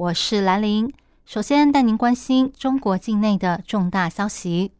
我是兰玲。首先带您关心中国境内的重大消息。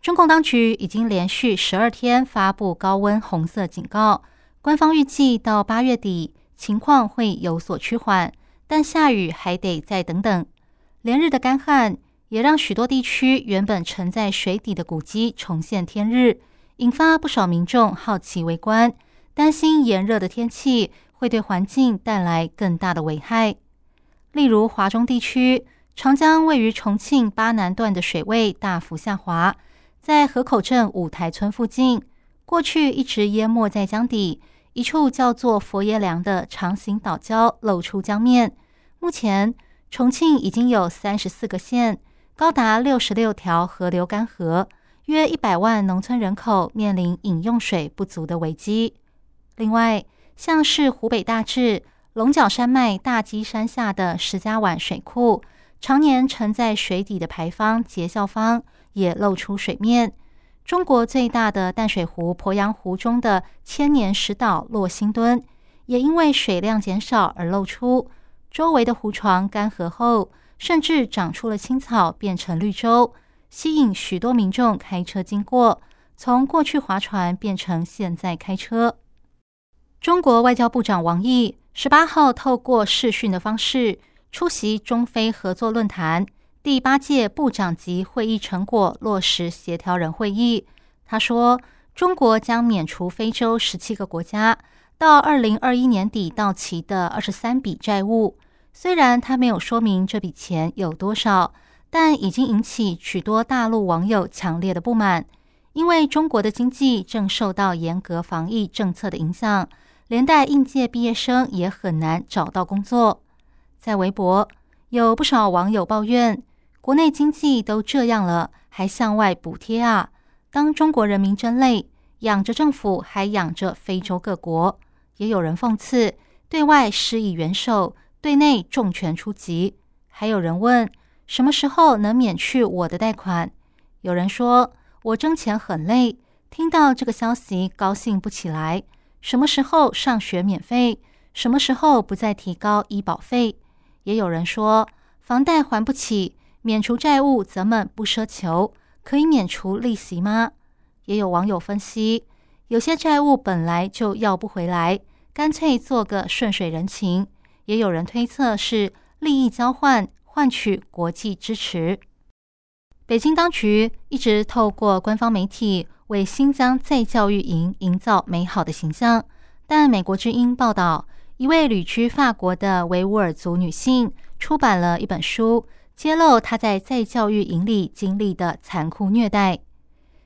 中共当局已经连续十二天发布高温红色警告，官方预计到八月底情况会有所趋缓，但下雨还得再等等。连日的干旱也让许多地区原本沉在水底的古迹重现天日，引发不少民众好奇围观，担心炎热的天气。会对环境带来更大的危害。例如，华中地区长江位于重庆巴南段的水位大幅下滑，在河口镇五台村附近，过去一直淹没在江底，一处叫做佛爷梁的长形岛礁露出江面。目前，重庆已经有三十四个县，高达六十六条河流干涸，约一百万农村人口面临饮用水不足的危机。另外，像是湖北大治龙角山脉大基山下的石家湾水库，常年沉在水底的牌坊节孝坊也露出水面。中国最大的淡水湖鄱阳湖中的千年石岛落星墩，也因为水量减少而露出。周围的湖床干涸后，甚至长出了青草，变成绿洲，吸引许多民众开车经过。从过去划船变成现在开车。中国外交部长王毅十八号透过视讯的方式出席中非合作论坛第八届部长级会议成果落实协调人会议。他说，中国将免除非洲十七个国家到二零二一年底到期的二十三笔债务。虽然他没有说明这笔钱有多少，但已经引起许多大陆网友强烈的不满，因为中国的经济正受到严格防疫政策的影响。连带应届毕业生也很难找到工作。在微博，有不少网友抱怨：国内经济都这样了，还向外补贴啊？当中国人民真累，养着政府还养着非洲各国。也有人讽刺：对外施以援手，对内重拳出击。还有人问：什么时候能免去我的贷款？有人说：我挣钱很累，听到这个消息高兴不起来。什么时候上学免费？什么时候不再提高医保费？也有人说，房贷还不起，免除债务，咱们不奢求，可以免除利息吗？也有网友分析，有些债务本来就要不回来，干脆做个顺水人情。也有人推测是利益交换，换取国际支持。北京当局一直透过官方媒体。为新疆再教育营营造美好的形象，但美国之音报道，一位旅居法国的维吾尔族女性出版了一本书，揭露她在再教育营里经历的残酷虐待。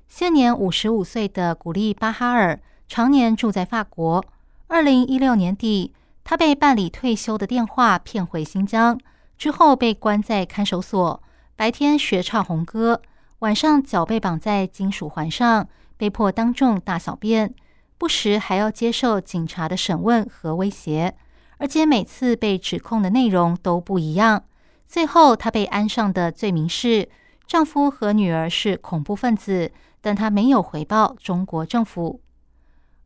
现年五十五岁的古丽巴哈尔常年住在法国。二零一六年底，她被办理退休的电话骗回新疆，之后被关在看守所，白天学唱红歌。晚上脚被绑在金属环上，被迫当众大小便，不时还要接受警察的审问和威胁，而且每次被指控的内容都不一样。最后，她被安上的罪名是丈夫和女儿是恐怖分子，但她没有回报中国政府。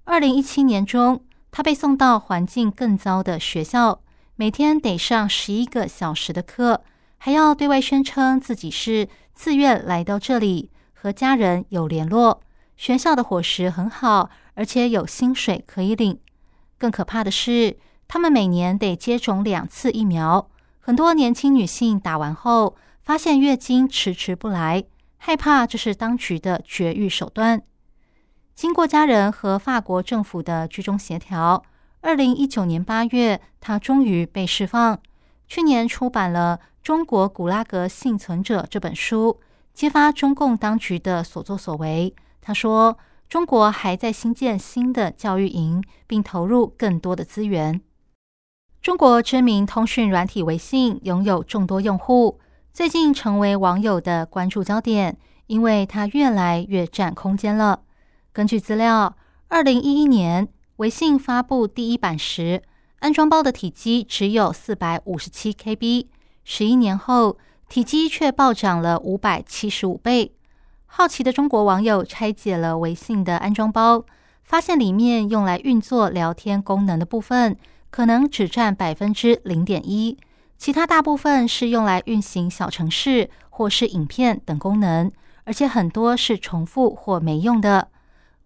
二零一七年中，她被送到环境更糟的学校，每天得上十一个小时的课，还要对外宣称自己是。自愿来到这里，和家人有联络。学校的伙食很好，而且有薪水可以领。更可怕的是，他们每年得接种两次疫苗。很多年轻女性打完后，发现月经迟迟不来，害怕这是当局的绝育手段。经过家人和法国政府的居中协调，二零一九年八月，她终于被释放。去年出版了。《中国古拉格幸存者》这本书揭发中共当局的所作所为。他说：“中国还在新建新的教育营，并投入更多的资源。”中国知名通讯软体微信拥有众多用户，最近成为网友的关注焦点，因为它越来越占空间了。根据资料，二零一一年微信发布第一版时，安装包的体积只有四百五十七 KB，十一年后，体积却暴涨了五百七十五倍。好奇的中国网友拆解了微信的安装包，发现里面用来运作聊天功能的部分。可能只占百分之零点一，其他大部分是用来运行小程式或是影片等功能，而且很多是重复或没用的。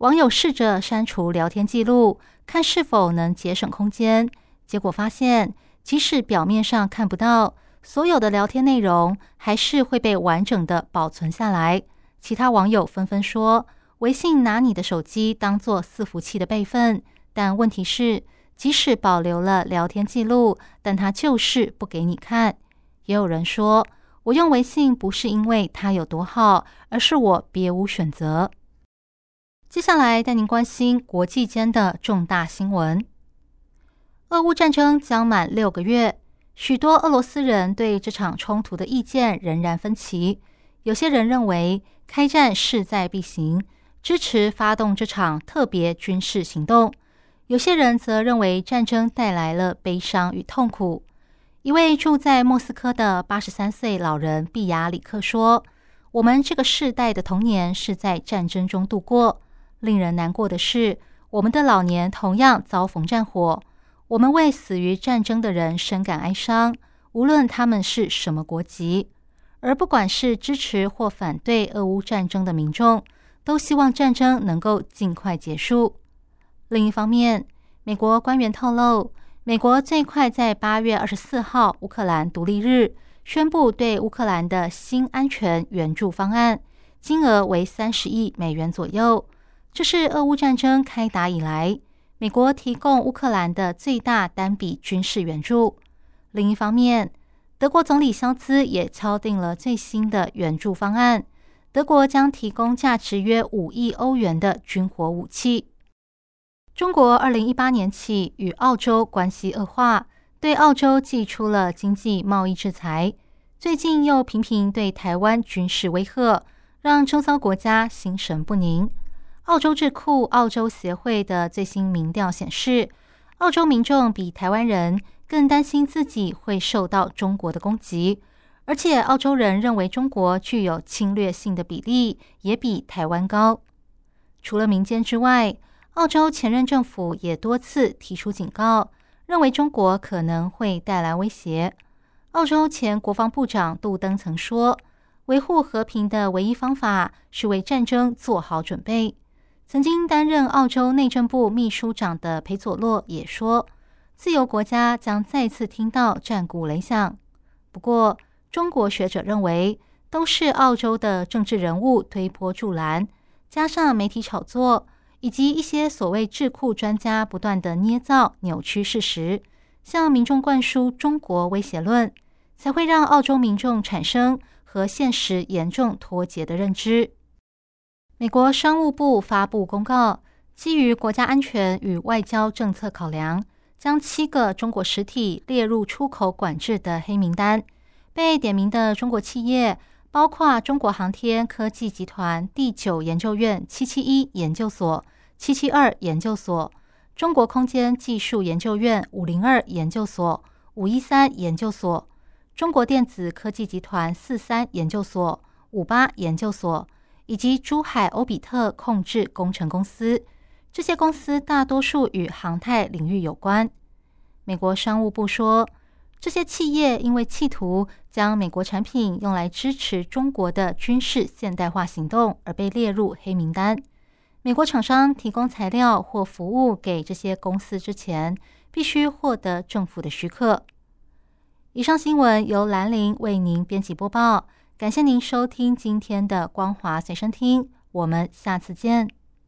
网友试着删除聊天记录，看是否能节省空间，结果发现，即使表面上看不到，所有的聊天内容还是会被完整的保存下来。其他网友纷纷说，微信拿你的手机当做伺服器的备份，但问题是。即使保留了聊天记录，但它就是不给你看。也有人说，我用微信不是因为它有多好，而是我别无选择。接下来带您关心国际间的重大新闻：俄乌战争将满六个月，许多俄罗斯人对这场冲突的意见仍然分歧。有些人认为开战势在必行，支持发动这场特别军事行动。有些人则认为战争带来了悲伤与痛苦。一位住在莫斯科的八十三岁老人毕亚里克说：“我们这个世代的童年是在战争中度过。令人难过的是，我们的老年同样遭逢战火。我们为死于战争的人深感哀伤，无论他们是什么国籍。而不管是支持或反对俄乌战争的民众，都希望战争能够尽快结束。”另一方面，美国官员透露，美国最快在八月二十四号乌克兰独立日宣布对乌克兰的新安全援助方案，金额为三十亿美元左右。这是俄乌战争开打以来，美国提供乌克兰的最大单笔军事援助。另一方面，德国总理肖兹也敲定了最新的援助方案，德国将提供价值约五亿欧元的军火武器。中国二零一八年起与澳洲关系恶化，对澳洲寄出了经济贸易制裁。最近又频频对台湾军事威吓，让周遭国家心神不宁。澳洲智库澳洲协会的最新民调显示，澳洲民众比台湾人更担心自己会受到中国的攻击，而且澳洲人认为中国具有侵略性的比例也比台湾高。除了民间之外，澳洲前任政府也多次提出警告，认为中国可能会带来威胁。澳洲前国防部长杜登曾说：“维护和平的唯一方法是为战争做好准备。”曾经担任澳洲内政部秘书长的裴佐洛也说：“自由国家将再次听到战鼓擂响。”不过，中国学者认为，都是澳洲的政治人物推波助澜，加上媒体炒作。以及一些所谓智库专家不断的捏造、扭曲事实，向民众灌输中国威胁论，才会让澳洲民众产生和现实严重脱节的认知。美国商务部发布公告，基于国家安全与外交政策考量，将七个中国实体列入出口管制的黑名单。被点名的中国企业包括中国航天科技集团第九研究院七七一研究所。七七二研究所、中国空间技术研究院五零二研究所、五一三研究所、中国电子科技集团四三研究所、五八研究所以及珠海欧比特控制工程公司，这些公司大多数与航太领域有关。美国商务部说，这些企业因为企图将美国产品用来支持中国的军事现代化行动，而被列入黑名单。美国厂商提供材料或服务给这些公司之前，必须获得政府的许可。以上新闻由兰陵为您编辑播报，感谢您收听今天的光华随身听，我们下次见。